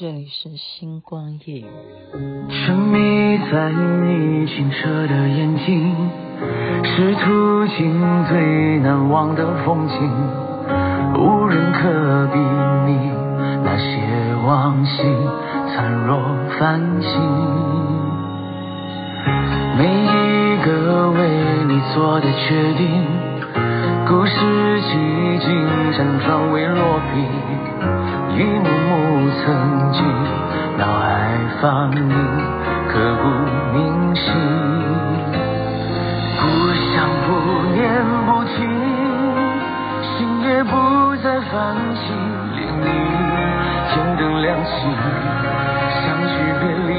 这里是星光夜。沉迷在你清澈的眼睛，是途经最难忘的风景，无人可比拟那些往昔灿若繁星。每一个为你做的决定，故事几经辗转未落笔，一幕幕曾经脑海放映，刻骨铭心。不想不念不听，心也不再泛起涟漪，天灯亮起，相聚别离，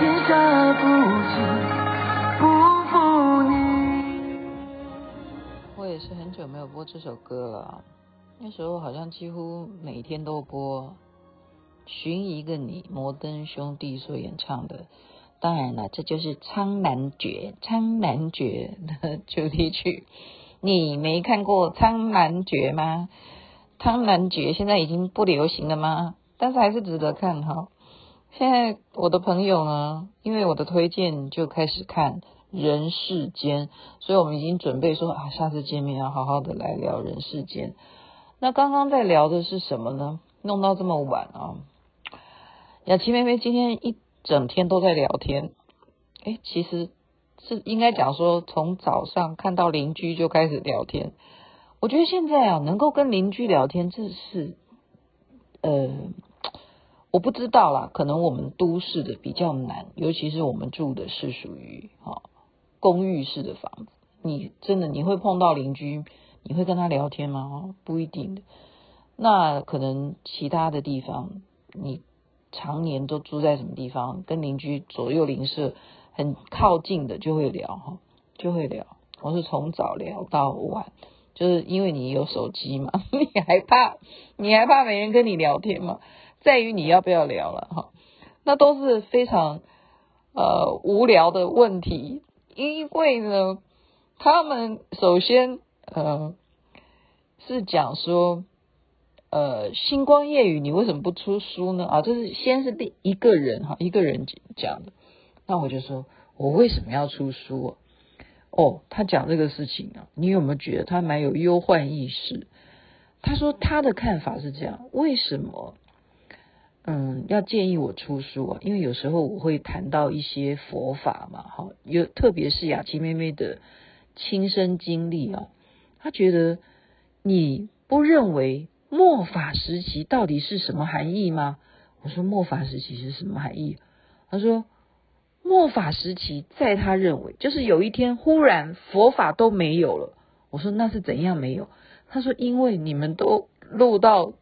天下不及，不负你。我也是很久没有播这首歌了，那时候好像几乎每天都播《寻一个你》，摩登兄弟所演唱的。当然了，这就是《苍兰诀》《苍兰诀》的主题曲。你没看过《苍兰诀》吗？《苍兰诀》现在已经不流行了吗？但是还是值得看哈。现在我的朋友呢，因为我的推荐就开始看《人世间》，所以我们已经准备说啊，下次见面要好好的来聊《人世间》。那刚刚在聊的是什么呢？弄到这么晚啊！雅琪妹妹今天一整天都在聊天，哎，其实是应该讲说，从早上看到邻居就开始聊天。我觉得现在啊，能够跟邻居聊天，这是呃，我不知道啦，可能我们都市的比较难，尤其是我们住的是属于哈公寓式的房子，你真的你会碰到邻居，你会跟他聊天吗？不一定的。那可能其他的地方，你。常年都住在什么地方，跟邻居左右邻舍很靠近的就会聊哈，就会聊。我是从早聊到晚，就是因为你有手机嘛，你还怕你还怕没人跟你聊天吗？在于你要不要聊了哈。那都是非常呃无聊的问题，因为呢，他们首先呃是讲说。呃，星光夜雨，你为什么不出书呢？啊，这是先是第一个人哈，一个人讲的。那我就说，我为什么要出书啊？哦，他讲这个事情啊，你有没有觉得他蛮有忧患意识？他说他的看法是这样，为什么？嗯，要建议我出书啊？因为有时候我会谈到一些佛法嘛，哈，有特别是雅琪妹妹的亲身经历啊，她觉得你不认为。末法时期到底是什么含义吗？我说末法时期是什么含义？她说末法时期在她认为就是有一天忽然佛法都没有了。我说那是怎样没有？她说因为你们都录到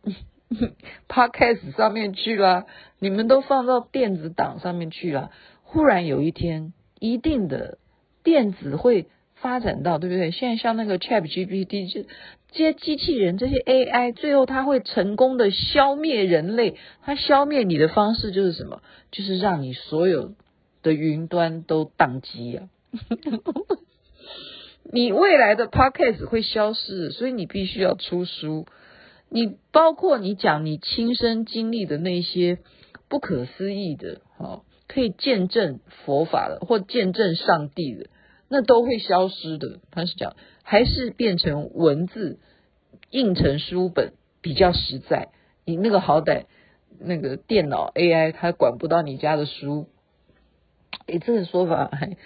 Podcast 上面去了，你们都放到电子档上面去了，忽然有一天一定的电子会。发展到对不对？现在像那个 ChatGPT 这这些机器人，这些 AI，最后它会成功的消灭人类。它消灭你的方式就是什么？就是让你所有的云端都宕机啊！你未来的 Podcast 会消失，所以你必须要出书。你包括你讲你亲身经历的那些不可思议的，哈，可以见证佛法的，或见证上帝的。那都会消失的，他是讲，还是变成文字印成书本比较实在。你那个好歹那个电脑 AI 它管不到你家的书，诶，这个说法还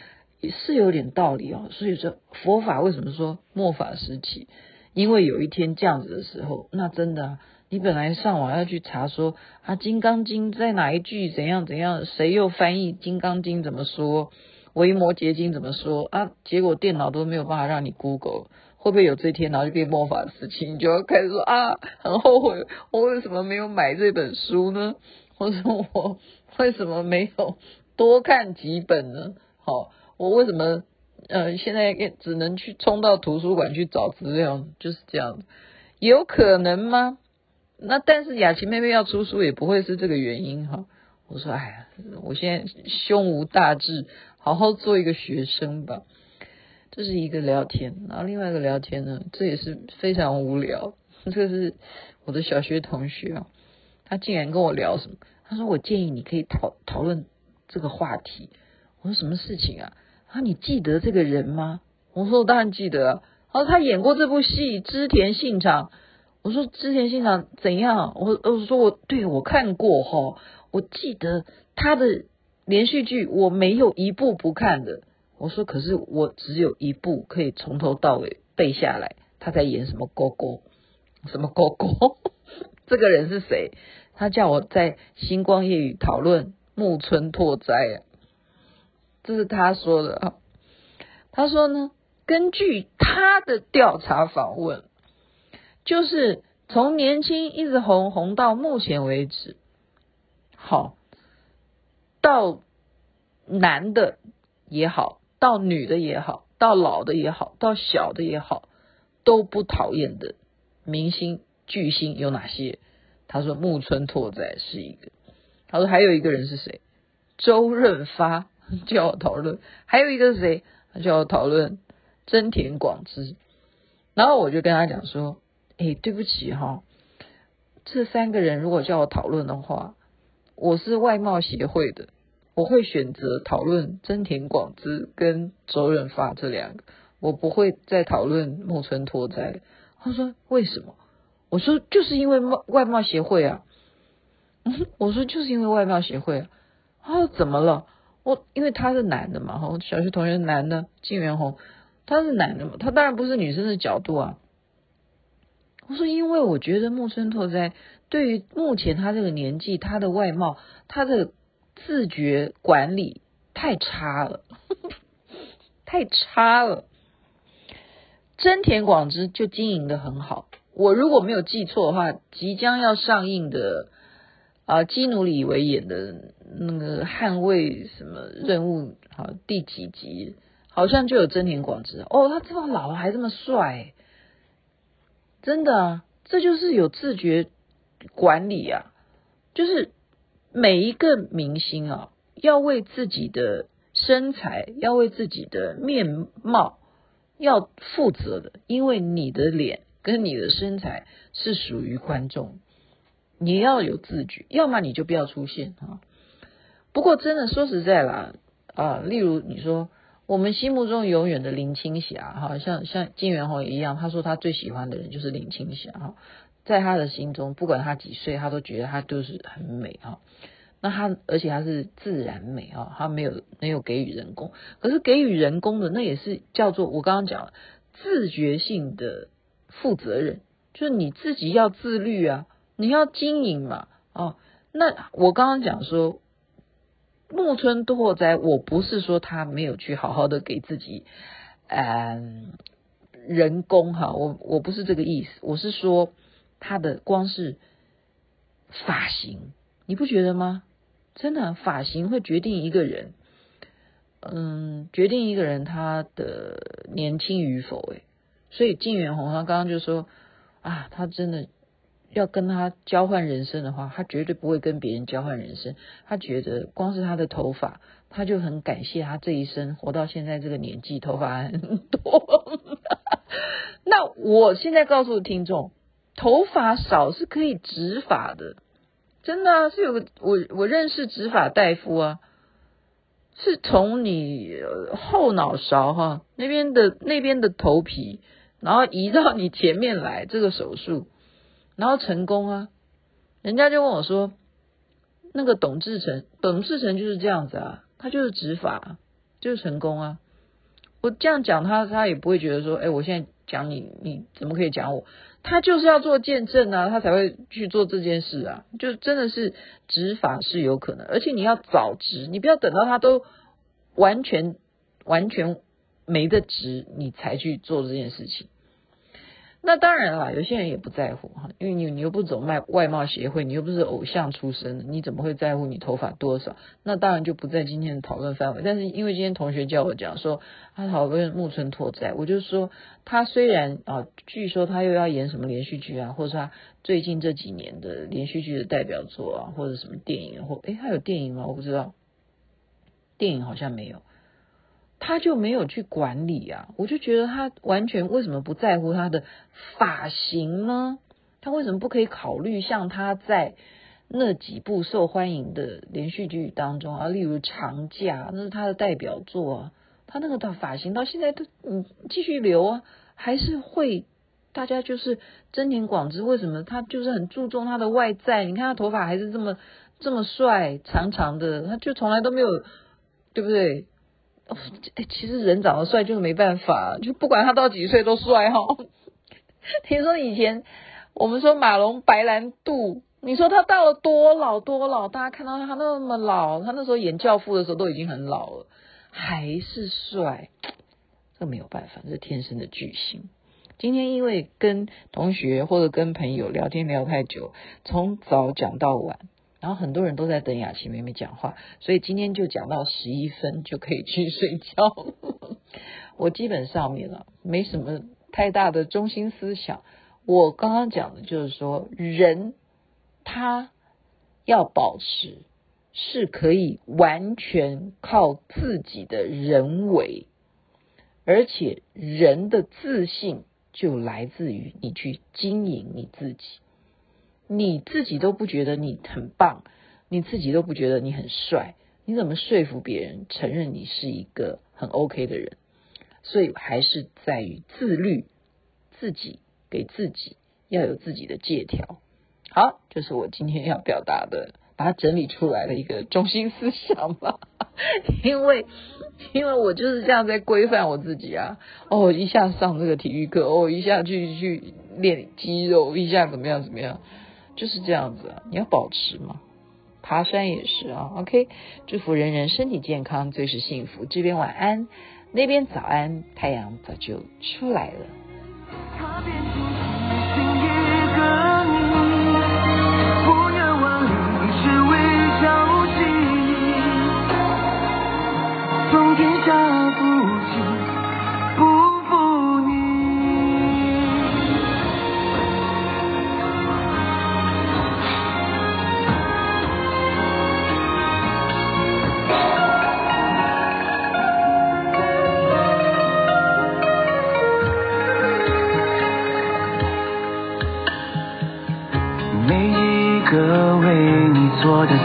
也是有点道理哦。所以说佛法为什么说末法时期？因为有一天这样子的时候，那真的，你本来上网要去查说啊《金刚经》在哪一句怎样怎样，谁又翻译《金刚经》怎么说？维摩诘经怎么说啊？结果电脑都没有办法让你 Google，会不会有这天，然后就变魔法时期，你就要开始说啊，很后悔，我为什么没有买这本书呢？或者我为什么没有多看几本呢？好，我为什么呃现在也只能去冲到图书馆去找资料？就是这样，有可能吗？那但是雅琪妹妹要出书也不会是这个原因哈。我说哎呀，我现在胸无大志，好好做一个学生吧。这是一个聊天，然后另外一个聊天呢，这也是非常无聊。这是我的小学同学啊，他竟然跟我聊什么？他说：“我建议你可以讨讨论这个话题。”我说：“什么事情啊？”他：“你记得这个人吗？”我说：“我当然记得啊。”他说：“他演过这部戏《织田信长》。”我说：“织田信长怎样？”我我说：“我对我看过哈，我记得他的连续剧，我没有一部不看的。”我说，可是我只有一部可以从头到尾背下来，他在演什么勾勾，什么勾勾，这个人是谁？他叫我在星光夜雨讨论木村拓哉啊，这是他说的啊。他说呢，根据他的调查访问，就是从年轻一直红红到目前为止，好，到男的也好。到女的也好，到老的也好，到小的也好，都不讨厌的明星巨星有哪些？他说木村拓哉是一个，他说还有一个人是谁？周润发 叫我讨论，还有一个是谁？他叫我讨论真田广之。然后我就跟他讲说，哎，对不起哈，这三个人如果叫我讨论的话，我是外貌协会的。我会选择讨论真田广之跟周润发这两个，我不会再讨论木村拓哉。他说为什么？我说就是因为外外貌协会啊。我说就是因为外貌协会啊。他说怎么了？我因为他是男的嘛，哈，小学同学男的，金元红，他是男的嘛，他当然不是女生的角度啊。我说因为我觉得木村拓哉对于目前他这个年纪，他的外貌，他的。自觉管理太差了，太差了。真田广之就经营的很好。我如果没有记错的话，即将要上映的啊，基努里维演的那个捍卫什么任务啊，第几集好像就有真田广之哦，他这么老了还这么帅，真的，这就是有自觉管理啊，就是。每一个明星啊，要为自己的身材，要为自己的面貌要负责的，因为你的脸跟你的身材是属于观众，你要有自觉，要么你就不要出现啊。不过真的说实在啦，啊，例如你说我们心目中永远的林青霞，哈，像像金元红一样，他说他最喜欢的人就是林青霞，哈。在他的心中，不管他几岁，他都觉得他都是很美哈。那他，而且他是自然美啊，他没有没有给予人工。可是给予人工的，那也是叫做我刚刚讲了自觉性的负责任，就是你自己要自律啊，你要经营嘛。哦，那我刚刚讲说木村拓哉，我不是说他没有去好好的给自己嗯人工哈，我我不是这个意思，我是说。他的光是发型，你不觉得吗？真的，发型会决定一个人，嗯，决定一个人他的年轻与否。诶，所以金元红他刚刚就说啊，他真的要跟他交换人生的话，他绝对不会跟别人交换人生。他觉得光是他的头发，他就很感谢他这一生活到现在这个年纪，头发很多。那我现在告诉听众。头发少是可以植发的，真的啊，是有个我我认识植发大夫啊，是从你后脑勺哈那边的那边的头皮，然后移到你前面来这个手术，然后成功啊，人家就问我说，那个董志成，董志成就是这样子啊，他就是执法，就是成功啊，我这样讲他他也不会觉得说，哎，我现在讲你你怎么可以讲我？他就是要做见证啊，他才会去做这件事啊。就真的是执法是有可能，而且你要早执，你不要等到他都完全完全没得执，你才去做这件事情。那当然了，有些人也不在乎哈，因为你你又不走卖外貌协会，你又不是偶像出身，你怎么会在乎你头发多少？那当然就不在今天的讨论范围。但是因为今天同学叫我讲说他讨论木村拓哉，我就说他虽然啊，据说他又要演什么连续剧啊，或者说他最近这几年的连续剧的代表作啊，或者什么电影或诶，他有电影吗？我不知道，电影好像没有。他就没有去管理啊，我就觉得他完全为什么不在乎他的发型呢？他为什么不可以考虑像他在那几部受欢迎的连续剧当中啊，例如《长假》，那是他的代表作啊，他那个的发型到现在都嗯继续留啊，还是会大家就是真田广之为什么他就是很注重他的外在？你看他头发还是这么这么帅，长长的，他就从来都没有，对不对？哎，其实人长得帅就是没办法，就不管他到几岁都帅哈。听说以前我们说马龙白兰度，你说他到了多老多老，大家看到他那么老，他那时候演教父的时候都已经很老了，还是帅，这没有办法，这是天生的巨星。今天因为跟同学或者跟朋友聊天聊太久，从早讲到晚。然后很多人都在等雅琪妹妹讲话，所以今天就讲到十一分就可以去睡觉。我基本上面了没什么太大的中心思想。我刚刚讲的就是说，人他要保持是可以完全靠自己的人为，而且人的自信就来自于你去经营你自己。你自己都不觉得你很棒，你自己都不觉得你很帅，你怎么说服别人承认你是一个很 OK 的人？所以还是在于自律，自己给自己要有自己的借条。好，这是我今天要表达的，把它整理出来的一个中心思想吧。因为，因为我就是这样在规范我自己啊。哦，一下上这个体育课，哦，一下去去练肌肉，一下怎么样怎么样。就是这样子，你要保持嘛，爬山也是啊。OK，祝福人人身体健康，最是幸福。这边晚安，那边早安，太阳早就出来了。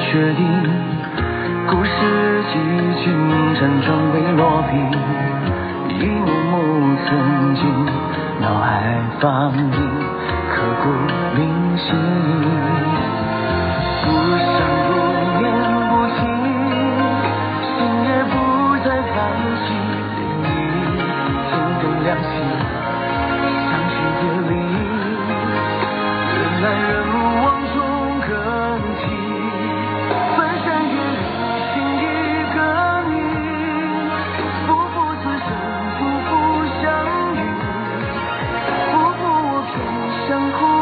决定，故事几经辗转未落笔，一幕幕曾经脑海放映，天下。